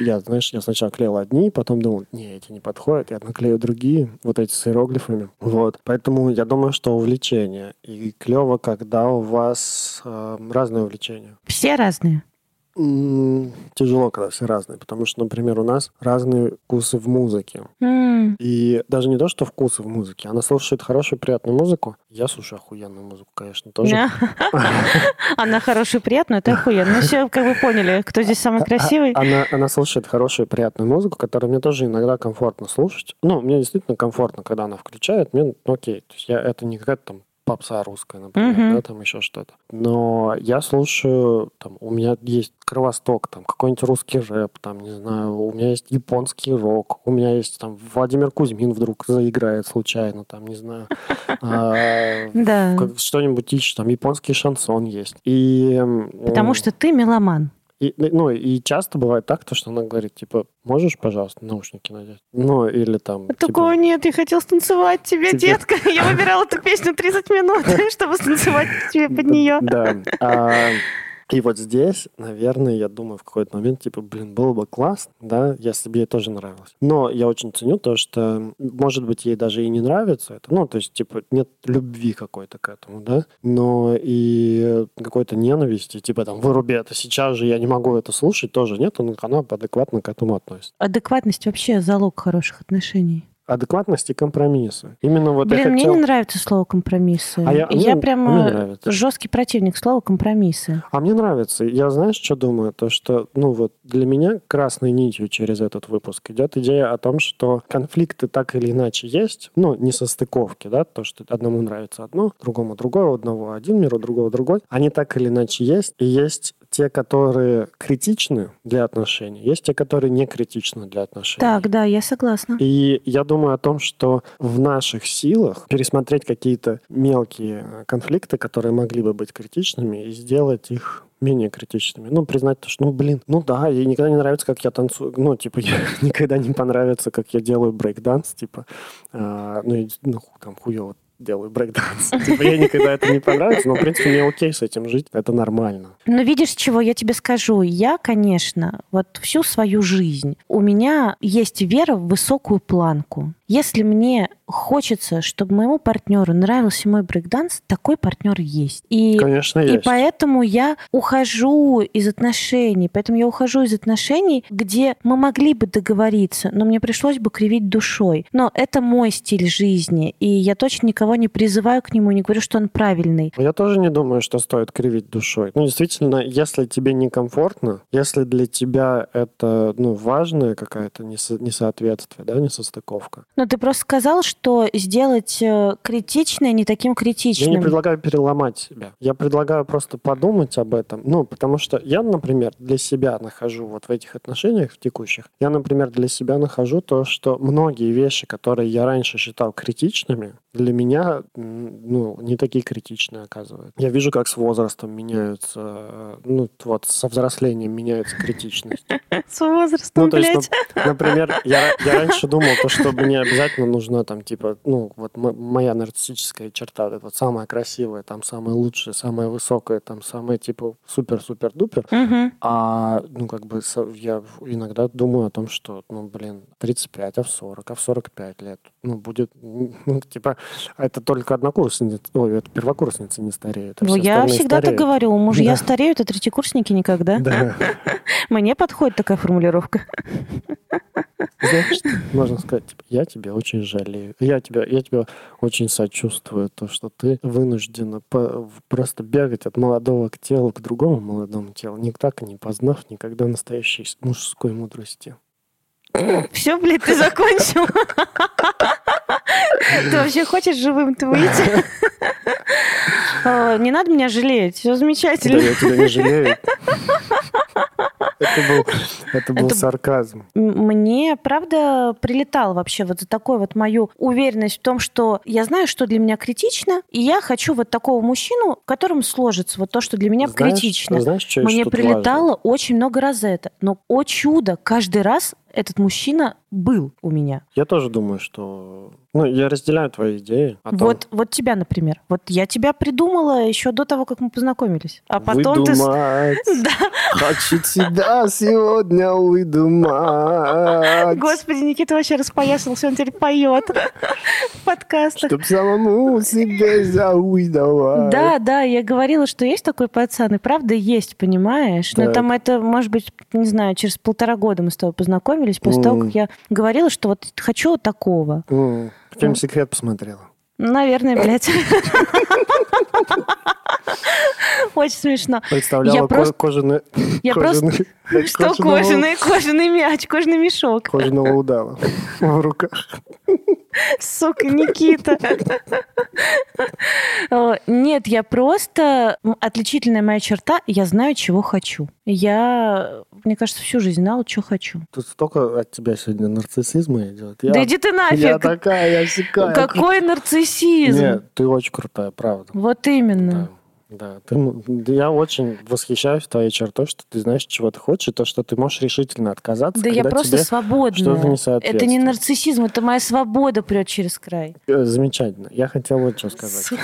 Я, знаешь, я сначала клеил одни, потом думал, не, эти не подходят, я наклею другие, вот эти с иероглифами. Вот. Поэтому я думаю, что увлечение. И клево, когда у вас э, разные увлечения. Все разные. Тяжело, когда все разные, потому что, например, у нас разные вкусы в музыке. М, И даже не то, что вкусы в музыке. Она слушает хорошую, приятную музыку. Я слушаю охуенную музыку, конечно, тоже. Она хорошая, приятная, это охуенно. Ну все, как вы поняли, кто здесь самый красивый. Она, она слушает хорошую, приятную музыку, которую мне тоже иногда комфортно слушать. Ну, мне действительно комфортно, когда она включает. Мне ну, окей. То есть я, это не какая-то там попса русская, например, Мгм. да, там еще что-то. Но я слушаю, там, у меня есть Кровосток, там, какой-нибудь русский рэп, там, не знаю, у меня есть японский рок, у меня есть, там, Владимир Кузьмин вдруг заиграет случайно, там, не знаю, а, что-нибудь еще, там, японский шансон есть. И... Потому что ты меломан. И, ну, и часто бывает так, то, что она говорит, типа, можешь, пожалуйста, наушники надеть? Ну, или там... типа, Такого нет, я хотел станцевать тебе, Тебе- детка. Я выбирала эту песню 30 минут, чтобы станцевать тебе под нее. Да. И вот здесь, наверное, я думаю в какой-то момент, типа, блин, было бы классно, да, если бы ей тоже нравилось. Но я очень ценю то, что, может быть, ей даже и не нравится это, ну, то есть, типа, нет любви какой-то к этому, да, но и какой-то ненависти, типа, там, выруби это сейчас же, я не могу это слушать, тоже нет, но она адекватно к этому относится. Адекватность вообще залог хороших отношений. Адекватность и компромиссы. Именно вот Блин, я мне хотел... не нравится слово компромиссы. А я- мне- мне нравится. жесткий противник слова компромиссы. А мне нравится. Я знаешь, что думаю? То, что, ну вот, для меня красной нитью через этот выпуск идет идея о том, что конфликты так или иначе есть, ну, не состыковки, да, то, что одному нравится одно, другому другое, у одного один мир, у другого другой. Они так или иначе есть, и есть те, которые критичны для отношений, есть те, которые не критичны для отношений. Так, да, я согласна. И я думаю о том, что в наших силах пересмотреть какие-то мелкие э, конфликты, которые могли бы быть критичными, и сделать их менее критичными. Ну, признать то, что, ну, блин, ну да, ей никогда не нравится, как я танцую. Ну, типа, я никогда не понравится, как я делаю брейк-данс, типа, а, ну, ну, там, хуево делаю брейк-данс. Типа, ей никогда это не понравится, но, в принципе, мне окей с этим жить, это нормально. Но видишь, чего я тебе скажу? Я, конечно, вот всю свою жизнь у меня есть вера в высокую планку. Если мне хочется, чтобы моему партнеру нравился мой брейкданс, такой партнер есть. И Конечно, И есть. поэтому я ухожу из отношений. Поэтому я ухожу из отношений, где мы могли бы договориться, но мне пришлось бы кривить душой. Но это мой стиль жизни, и я точно никого не призываю к нему, не говорю, что он правильный. Я тоже не думаю, что стоит кривить душой. Ну, действительно, если тебе некомфортно, если для тебя это, ну, важная какая-то несо- несоответствие, да, несостыковка. Но ты просто сказал, что сделать э, критичное не таким Я критичным. не предлагаю переломать себя. Я предлагаю просто подумать об этом. Ну, потому что я, например, для себя нахожу вот в этих отношениях, в текущих, я, например, для себя нахожу то, что многие вещи, которые я раньше считал критичными, для меня, ну, не такие критичные оказываются. Я вижу, как с возрастом меняются, э, ну, вот со взрослением меняется критичность. С возрастом, Ну, то есть, блядь. нап- например, я, я раньше думал, то, что мне обязательно нужна там, типа, ну, вот моя нарциссическая черта, вот самая красивая, там, самая лучшая, самая высокая, там, самая, типа, супер-супер-дупер. Мгм. А, ну, как бы, я иногда думаю о том, что, ну, блин, 35, а в 40, а в 45 лет, ну, будет, ну, типа, это только однокурсница, ой, это первокурсница не стареет. а Ну, я всегда так говорю. Мужья Да. стареют, а третьекурсники никогда. Да. Мне подходит такая формулировка. Знаешь, можно сказать, типа, я тебя очень жалею. Я тебя, я тебя очень сочувствую, то, что ты вынуждена по- просто бегать от молодого к телу к другому молодому телу, не так и не познав никогда настоящей мужской мудрости. Все, блядь, ты закончил? Ты вообще хочешь живым-то выйти? Не надо меня жалеть, все Да, замечательно. я тебя не жалею. Это был, это был Это- сарказм. Мне, правда, прилетал вообще вот за такую вот мою уверенность в том, что я знаю, что для меня критично, и я хочу вот такого мужчину, которым сложится вот то, что для меня Знаешь- критично. Знаешь, что Мне прилетало важно? очень много раз за это. Но, о чудо, каждый раз этот мужчина был у меня. Я тоже думаю, что... Ну, я разделяю твои идеи. том- Вот, вот тебя, например. Вот я тебя придумала еще до того, как мы познакомились. А потом ты... Выдумать. Да, Хочу тебя сегодня выдумать. господи, Никита вообще распоясался, он теперь поет в подкастах. Чтоб самому себе завидовать. Да, да, я говорила, что есть такой пацан, и правда есть, понимаешь? Но Так. там это, может быть, не знаю, через полтора года мы с тобой познакомились, после того, как я говорила, что вот хочу такого. М, Фильм «Секрет» посмотрела. Наверное, блядь. Очень смешно. Представляла Я ко- просто- кожаный... Я просто... кожаный- Что кожаный, кожаный мяч, кожаный мешок. Кожаного удава в руках. Сука, Никита. Нет, я просто... Отличительная моя черта, я знаю, чего хочу. Я, мне кажется, всю жизнь знала, что хочу. Тут столько от тебя сегодня нарциссизма идет. Я, Да иди ты я нафиг! такая, я сякая. Какой нарциссизм! Нет, ты очень крутая, правда. Вот именно. Да, да. Ты, я очень восхищаюсь твоей чертой, что ты знаешь, чего ты хочешь, и то, что ты можешь решительно отказаться, Да я просто что-то не Это не нарциссизм, это моя свобода прет через край. Э, Замечательно. Я хотел вот что сказать.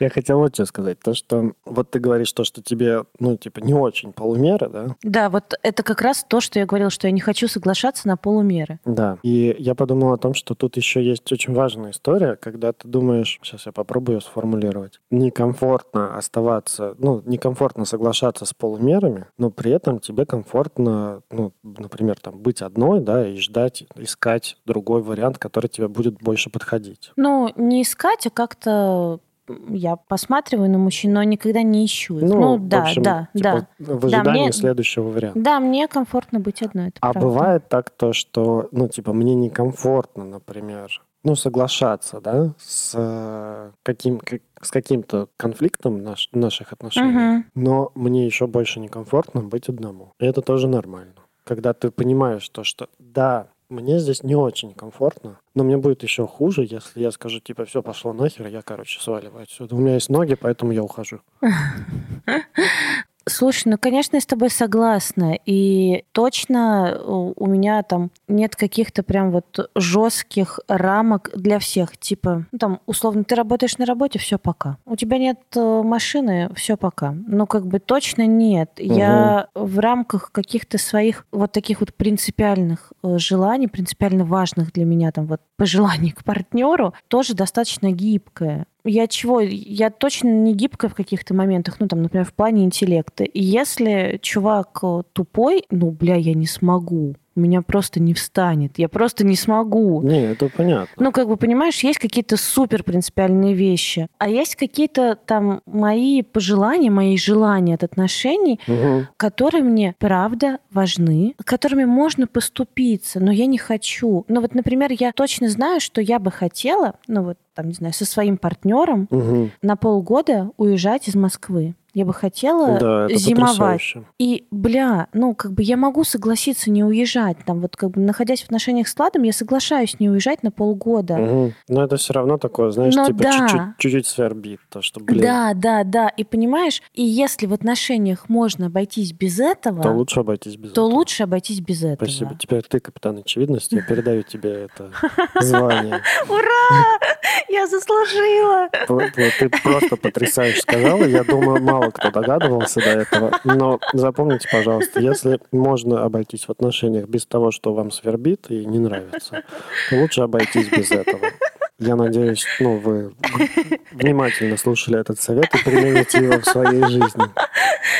Я хотел вот что сказать. То, что вот ты говоришь то, что тебе, ну, типа, не очень полумеры, да? Да, вот это как раз то, что я говорила, что я не хочу соглашаться на полумеры. Да. И я подумал о том, что тут еще есть очень важная история, когда ты думаешь, сейчас я попробую ее сформулировать, некомфортно оставаться, ну, некомфортно соглашаться с полумерами, но при этом тебе комфортно, ну, например, там, быть одной, да, и ждать, искать другой вариант, который тебе будет больше подходить. Ну, не искать, а как-то я посматриваю на мужчин, но никогда не ищу их. Ну, Ну, да, общем, да, типа, да. в ожидании мне- следующего варианта. Да, мне комфортно быть одной, это А правда. бывает так то, что, ну, типа, мне некомфортно, например, ну, соглашаться, да, с э, каким, как- с каким-то конфликтом наш- наших отношений, Мгм. но мне еще больше некомфортно быть одному. И это тоже нормально. Когда ты понимаешь то, что да, мне здесь не очень комфортно, но мне будет еще хуже, если я скажу, типа, все, пошло нахер, я, короче, сваливаю отсюда. У меня есть ноги, поэтому я ухожу. Слушай, ну, конечно, я с тобой согласна. И точно у у меня там нет каких-то прям вот жестких рамок для всех. Типа, ну, там, условно, ты работаешь на работе, все пока. У тебя нет э, машины, все пока. Ну, как бы точно нет. Я в рамках каких-то своих вот таких вот принципиальных э, желаний, принципиально важных для меня там вот пожеланий к партнеру, тоже достаточно гибкая. Я чего? Я точно не гибкая в каких-то моментах, ну, там, например, в плане интеллекта. И если чувак э, тупой, ну, бля, я не смогу. Меня просто не встанет. Я просто не смогу. Не, это понятно. Ну, как бы, понимаешь, есть какие-то супер принципиальные вещи, а есть какие-то там мои пожелания, мои желания от отношений, Мгм. которые мне правда важны, которыми можно поступиться, но я не хочу. Ну вот, например, я точно знаю, что я бы хотела, ну вот, там, не знаю, со своим партнером Мгм. на полгода уезжать из Москвы. Я бы хотела Да, это зимовать. потрясающе. И, бля, ну, как бы я могу согласиться не уезжать. Там вот как бы находясь в отношениях с Владом, я соглашаюсь не уезжать на полгода. Мгм. Но это все равно такое, знаешь, Ну типа да. чуть-чуть, свербит. То, что, блин, Да, да, да. И понимаешь, и если в отношениях можно обойтись без этого, то лучше обойтись без то этого. лучше обойтись без этого. Спасибо. Теперь ты капитан очевидности. Я передаю тебе это звание. Ура! Я заслужила! Ты просто потрясающе сказала. Я думаю, мало кто догадывался до этого. Но запомните, пожалуйста, если можно обойтись в отношениях без того, что вам свербит и не нравится, то лучше обойтись без этого. Я надеюсь, ну, вы внимательно слушали этот совет и примените его в своей жизни.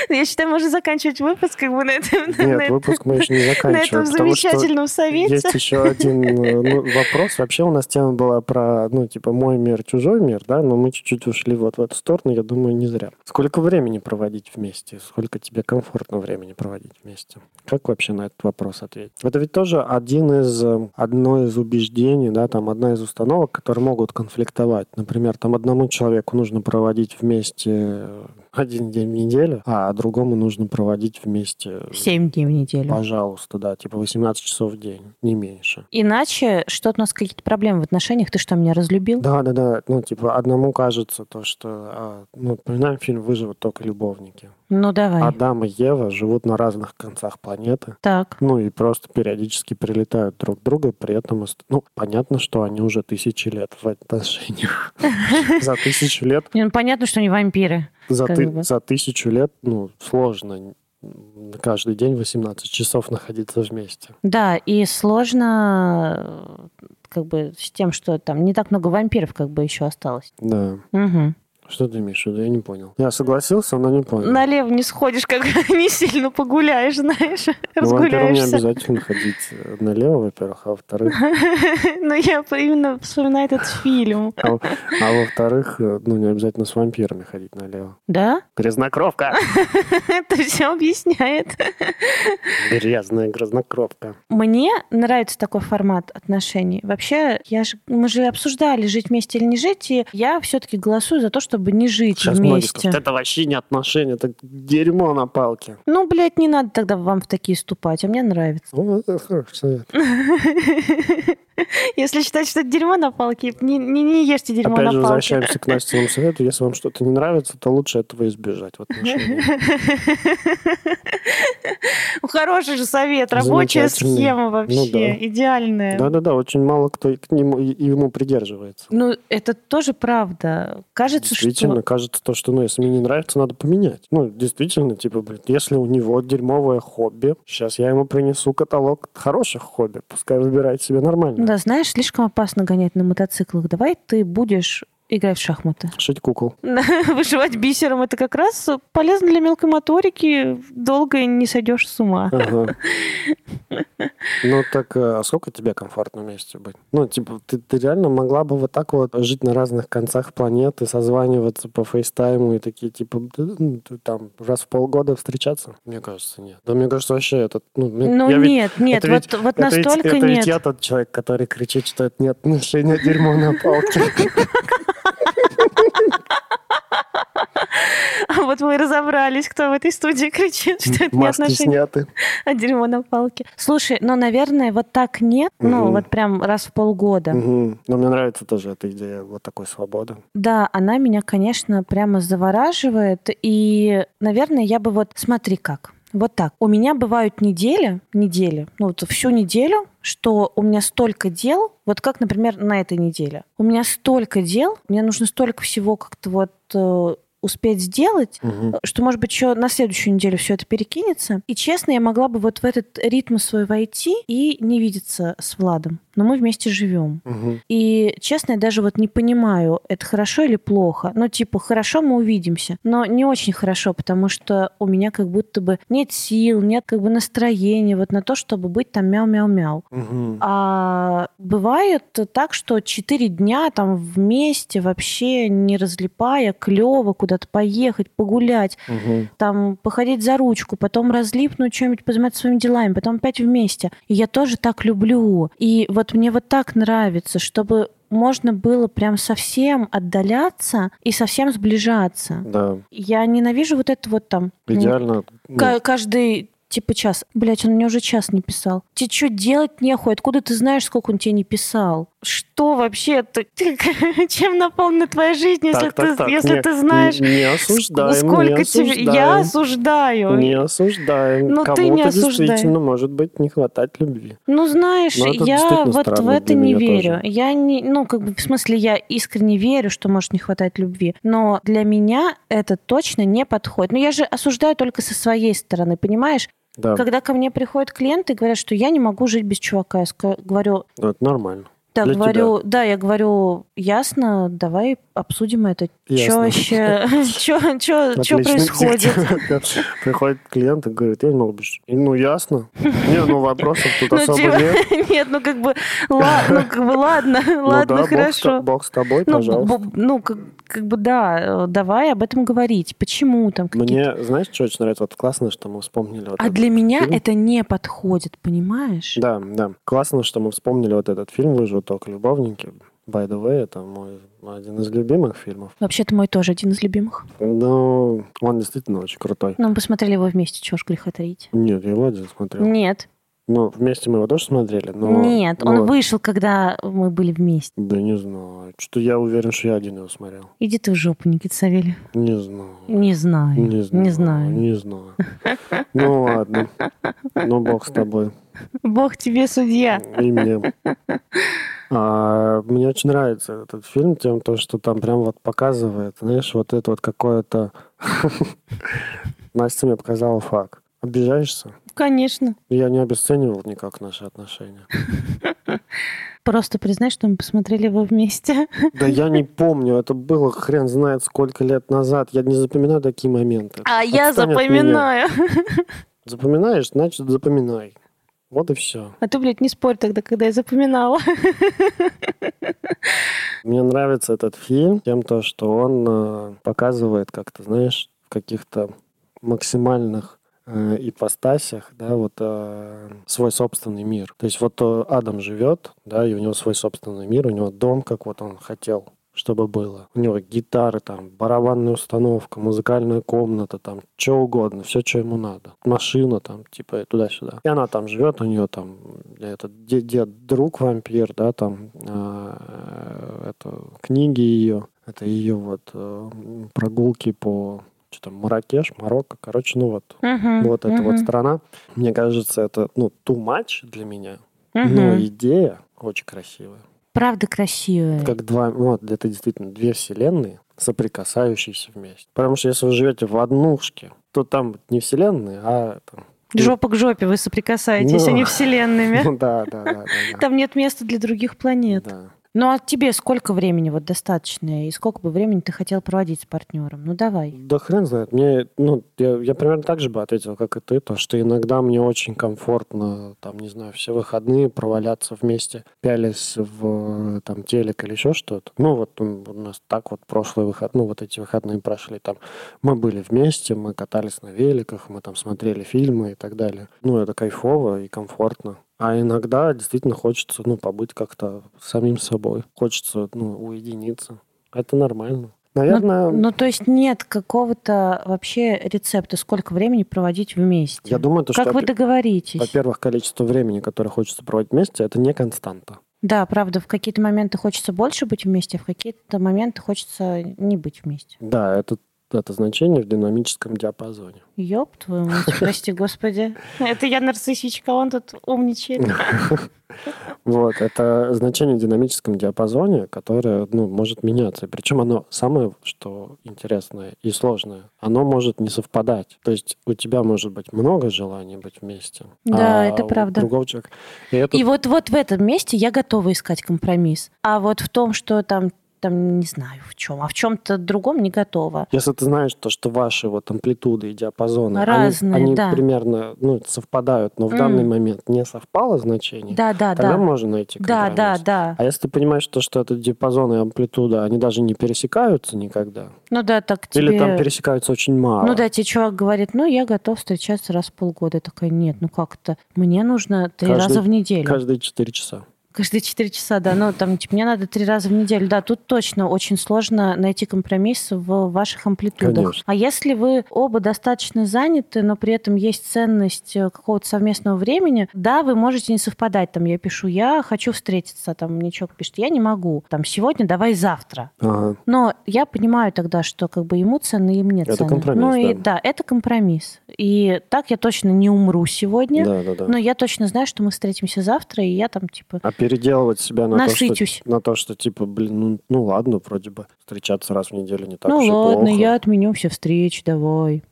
Я считаю, можно заканчивать выпуск как бы на этом, на Нет, этом- выпуск мы еще не на этом заканчиваем, потому что замечательном совете. Есть еще один э, ну, вопрос. Вообще у нас тема была про, ну, типа, мой мир, чужой мир, да, но мы чуть-чуть ушли вот в эту сторону, я думаю, не зря. Сколько времени проводить вместе? Сколько тебе комфортно времени проводить вместе? Как вообще на этот вопрос ответить? Это ведь тоже один из, э, одно из убеждений, да, там, одна из установок, которые могут конфликтовать. Например, там одному человеку нужно проводить вместе один день в неделю, а другому нужно проводить вместе Семь дней в неделю. Пожалуйста, да, типа 18 часов в день, не меньше. Иначе что-то у нас какие-то проблемы в отношениях. Ты что, меня разлюбил? Да, да, да. Ну, типа, одному кажется то, что, а, ну, напоминаем фильм «Выживут только любовники». Ну, давай. Адам и Ева живут на разных концах планеты. Так. Ну, и просто периодически прилетают друг к другу, при этом, ну, понятно, что они уже тысячи лет в отношениях. За тысячу лет, ну, понятно, что они вампиры. За, Как ты- бы. за тысячу лет, ну, сложно каждый день 18 часов находиться вместе. Да, и сложно э, как бы с тем, что там не так много вампиров как бы еще осталось. Да. Мгм. Что ты имеешь в виду? Я не понял. Я согласился, но не понял. Налево не сходишь, как не сильно погуляешь, знаешь, Ну, вампирам не разгуляешься. обязательно ходить э, налево, во-первых, а во-вторых, Но я именно вспоминаю этот фильм. а, а во-вторых, э, ну, не обязательно с вампирами ходить налево. Да? Грязнокровка! Это все объясняет. Грязная грязнокровка. Мне нравится такой формат отношений. Вообще, я ж, мы же обсуждали, жить вместе или не жить, и я все-таки голосую за то, чтобы не жить Сейчас вместе. скажут, это вообще не отношения, это дерьмо на палке. Ну, блядь, не надо тогда вам в такие ступать, а мне нравится. Ну, это хороший совет. Если считать, что это дерьмо на палке, не, не, не ешьте дерьмо Опять на же, палке. возвращаемся к Настиному совету. Если вам что-то не нравится, то лучше этого избежать в отношениях. Ну, Хороший же совет, рабочая схема вообще, Ну да. идеальная. Да-да-да, очень мало кто к нему, и ему придерживается. Ну, это тоже правда. Кажется, что действительно кажется то, что, ну, если мне не нравится, надо поменять. Ну, действительно, типа, блин, если у него дерьмовое хобби, сейчас я ему принесу каталог хороших хобби, пускай выбирает себе нормально. Да, знаешь, слишком опасно гонять на мотоциклах. Давай ты будешь играть в шахматы. Шить кукол. Вышивать бисером это как раз полезно для мелкой моторики. Долго не сойдешь с ума. Ага. Ну так, а сколько тебе комфортно вместе быть? Ну, типа, ты, ты реально могла бы вот так вот жить на разных концах планеты, созваниваться по фейстайму и такие, типа, ну, там, раз в полгода встречаться? Мне кажется, нет. Да, мне кажется, вообще это... Ну, ну я нет, ведь, нет, вот, ведь, вот это настолько ведь, это нет. ведь я тот человек, который кричит, что это не отношения дерьмо на палке. А вот мы и разобрались, кто в этой студии кричит, что это не отношения, сняты. а дерьмо на палке. Слушай, ну, наверное, вот так нет, ну, вот прям раз в полгода. Но мне нравится тоже эта идея вот такой свободы. Да, она меня, конечно, прямо завораживает. И, наверное, я бы вот... Смотри как. Вот так. У меня бывают недели, недели, ну вот всю неделю, что у меня столько дел, вот как, например, на этой неделе. У меня столько дел, мне нужно столько всего как-то вот э, успеть сделать, Мгм. что, может быть, еще на следующую неделю все это перекинется. И, честно, я могла бы вот в этот ритм свой войти и не видеться с Владом. Но мы вместе живем. Мгм. И, честно, я даже вот не понимаю, это хорошо или плохо. Ну, типа, хорошо, мы увидимся. Но не очень хорошо, потому что у меня как будто бы нет сил, нет как бы настроения вот на то, чтобы быть там мяу-мяу-мяу. Мгм. А бывает так, что четыре дня там вместе вообще не разлипая, клево куда-то поехать, погулять, Мгм. там походить за ручку, потом разлипнуть, что-нибудь позаниматься своими делами, потом опять вместе. И я тоже так люблю. И вот мне вот так нравится, чтобы можно было прям совсем отдаляться и совсем сближаться. Да, Я ненавижу вот это вот там. м, идеально. ну, ка- каждый типа час. Блять, он мне уже час не писал. Тебе что делать нехуй? Откуда ты знаешь, сколько он тебе не писал? Что вообще? Ты, ты- чем наполнена твоя жизнь, если, Так, так, ты, так, если не- ты знаешь, Не осуждаем, сколько не тебе... осуждаем. Я осуждаю. Не осуждаем. Ну, ты Кому-то не осуждай. действительно может быть не хватать любви. Ну, знаешь, Ну, я вот в это не верю. тоже. Я не, ну, как бы, в смысле, я искренне верю, что может не хватать любви. Но для меня это точно не подходит. Но я же осуждаю только со своей стороны, понимаешь? Да, Когда ко мне приходят клиенты и говорят, что я не могу жить без чувака, я говорю, ну, это нормально. Да, Для говорю, да, я говорю, ясно, давай обсудим это. Вообще, что происходит? Приходит клиент и говорит, я не могу Ну, ясно. Не, ну, вопросов тут Ну, особо типа, нет. нет, ну как бы, ладно, ну, ладно, Ну ладно, хорошо. Бог с тобой, пожалуйста. ну как, бы да, э, давай об этом говорить. Почему там. Мне, знаешь, что очень нравится? Вот классно, что мы вспомнили А для меня это не подходит, понимаешь? Да, да. Классно, что мы вспомнили вот этот фильм «Выживут только любовники». By the way, это мой один из любимых фильмов. Вообще-то мой тоже один из любимых. Но он действительно очень крутой. Но мы посмотрели его вместе, чего ж греха таить. Нет, я его один смотрел. Нет, Ну, вместе мы его тоже смотрели, но... нет, но- он вышел, когда мы были вместе. Да не знаю. Что я уверен, что я один его смотрел. Иди ты в жопу, Никита Савельев. Не знаю. Не знаю. Не знаю. Не знаю. Не знаю. Ну ладно. Ну, бог с тобой. Бог тебе судья. И мне. А, мне очень нравится этот фильм тем, то, что там прям вот показывает, знаешь, вот это вот какое-то... Настя мне показала факт. Обижаешься? Конечно. Я не обесценивал никак наши отношения. Просто признай, что мы посмотрели его вместе. Да я не помню, это было хрен знает сколько лет назад. Я не запоминаю такие моменты. А я Отстань от меня. запоминаю. Запоминаешь, значит запоминай. Вот и все. А ты, блядь, не спорь тогда, когда я запоминала. Мне нравится этот фильм тем, то, что он э, показывает как-то, знаешь, в каких-то максимальных э, ипостасях, да, вот э, свой собственный мир. То есть вот э, Адам живет, да, и у него свой собственный мир, у него дом, как вот он хотел чтобы было. У него гитары, там, барабанная установка, музыкальная комната, там, что угодно, все, что ему надо. Машина, там, типа, туда-сюда. И она там живет, у нее там, этот дед, дед друг вампир, да, там, э, это, книги ее, это ее вот э, прогулки по что там, Маракеш, Марокко, короче, ну вот, вот эта вот страна. Мне кажется, это, ну, too much для меня, но идея очень красивая. Правда красивая. Как два, ну, это действительно две вселенные, соприкасающиеся вместе. Потому что если вы живете в однушке, то там не вселенная, а там, Жопа к жопе вы соприкасаетесь, Ну. а не вселенными. Ну да, да, да, да, да. Там нет места для других планет. Да. Ну а тебе сколько времени вот достаточно? И сколько бы времени ты хотел проводить с партнером? Ну давай. Да хрен знает. Мне, ну, я, я примерно так же бы ответил, как и ты, то, что иногда мне очень комфортно, там, не знаю, все выходные проваляться вместе, пялясь в там телек или еще что-то. Ну, вот у нас так вот прошлые выходные, ну, вот эти выходные прошли, там, мы были вместе, мы катались на великах, мы там смотрели фильмы и так далее. Ну, это кайфово и комфортно. А иногда действительно хочется, ну, побыть как-то самим собой. Хочется, ну, уединиться. Это нормально. Наверное, Ну то есть нет какого-то вообще рецепта, сколько времени проводить вместе? я думаю, то, как что вы опи- договоритесь? Во-первых, количество времени, которое хочется проводить вместе, это не константа. Да, правда, в какие-то моменты хочется больше быть вместе, а в какие-то моменты хочется не быть вместе. Да, это, это значение в динамическом диапазоне. Ёб твою мать, прости господи. Это я нарциссичка, он тут умничает. Вот, это значение в динамическом диапазоне, которое, ну, может меняться. Причем оно самое, что интересное и сложное, оно может не совпадать. То есть у тебя может быть много желаний быть вместе. Да, а это правда. другого человека... И это И вот, вот в этом месте я готова искать компромисс. А вот в том, что там, там не знаю в чем, а в чем-то другом не готова. Если ты знаешь то, что ваши вот амплитуды и диапазоны, они- Разные, они, да. примерно ну, совпадают, но в М. данный момент не совпало значение, Да, да, тогда да. можно найти Да, да, да. А если ты понимаешь, то, что этот диапазон и амплитуда, они даже не пересекаются никогда, Ну да, так тебе... или там пересекаются очень мало. Ну да, тебе чувак говорит, ну я готов встречаться раз в полгода. Я такая, нет, ну как это? Мне нужно три Каждый- раза в неделю. Каждые 4 часа. Каждые четыре часа, да. Ну, там, типа, мне надо три раза в неделю. Да, тут точно очень сложно найти компромисс в ваших амплитудах. Конечно. А если вы оба достаточно заняты, но при этом есть ценность э, какого-то совместного времени, да, вы можете не совпадать. Там, я пишу, я хочу встретиться, там, мне человек пишет, я не могу. Там, сегодня, давай завтра. Ага. Но я понимаю тогда, что как бы ему ценно, и мне Это ценно. компромисс, ну и да. да, это компромисс. И так я точно не умру сегодня. Да, да, да. Но я точно знаю, что мы встретимся завтра, и я там, типа, А переделывать себя на то, что, на то, что типа, блин, ну, ну ладно, вроде бы встречаться раз в неделю не так ну уж и ладно, плохо. я отменю все встречи, давай.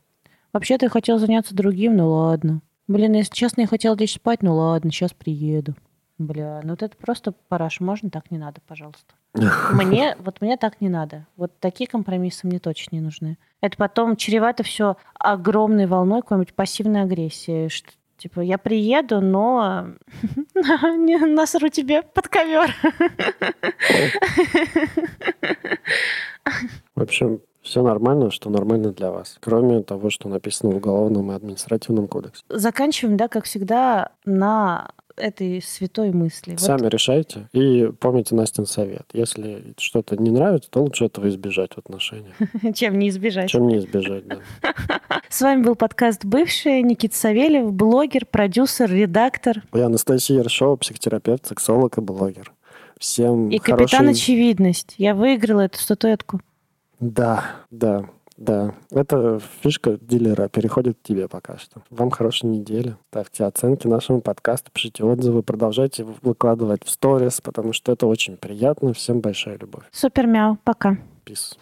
Вообще-то я хотел заняться другим, ну ладно. Блин, если честно, я хотел лечь спать, ну ладно, сейчас приеду. Бля, ну вот это просто параш, можно так не надо, пожалуйста. Мне, вот мне так не надо. Вот такие компромиссы мне точно не нужны. Это потом чревато все огромной волной какой-нибудь пассивной агрессии. Что, типа, я приеду, но насру тебе под ковер. В общем, все нормально, что нормально для вас. Кроме того, что написано в Уголовном и административном кодексе. Заканчиваем, да, как всегда, на этой святой мысли. Вот Сами решайте. И помните Настин совет. Если что-то не нравится, то лучше этого избежать в отношениях. чем не избежать. Чем не избежать, да. С вами был подкаст «Бывший», Никита Савельев, блогер, продюсер, редактор Я Анастасия Ершова, психотерапевт, сексолог и блогер. Всем и капитан хорошей... очевидность. Я выиграла эту статуэтку. Да, да, да, это фишка дилера, переходит к тебе пока что. Вам хорошей недели. Ставьте оценки нашему подкасту, пишите отзывы, продолжайте выкладывать в сторис, потому что это очень приятно. Всем большая любовь. Супер мяу, пока. Peace.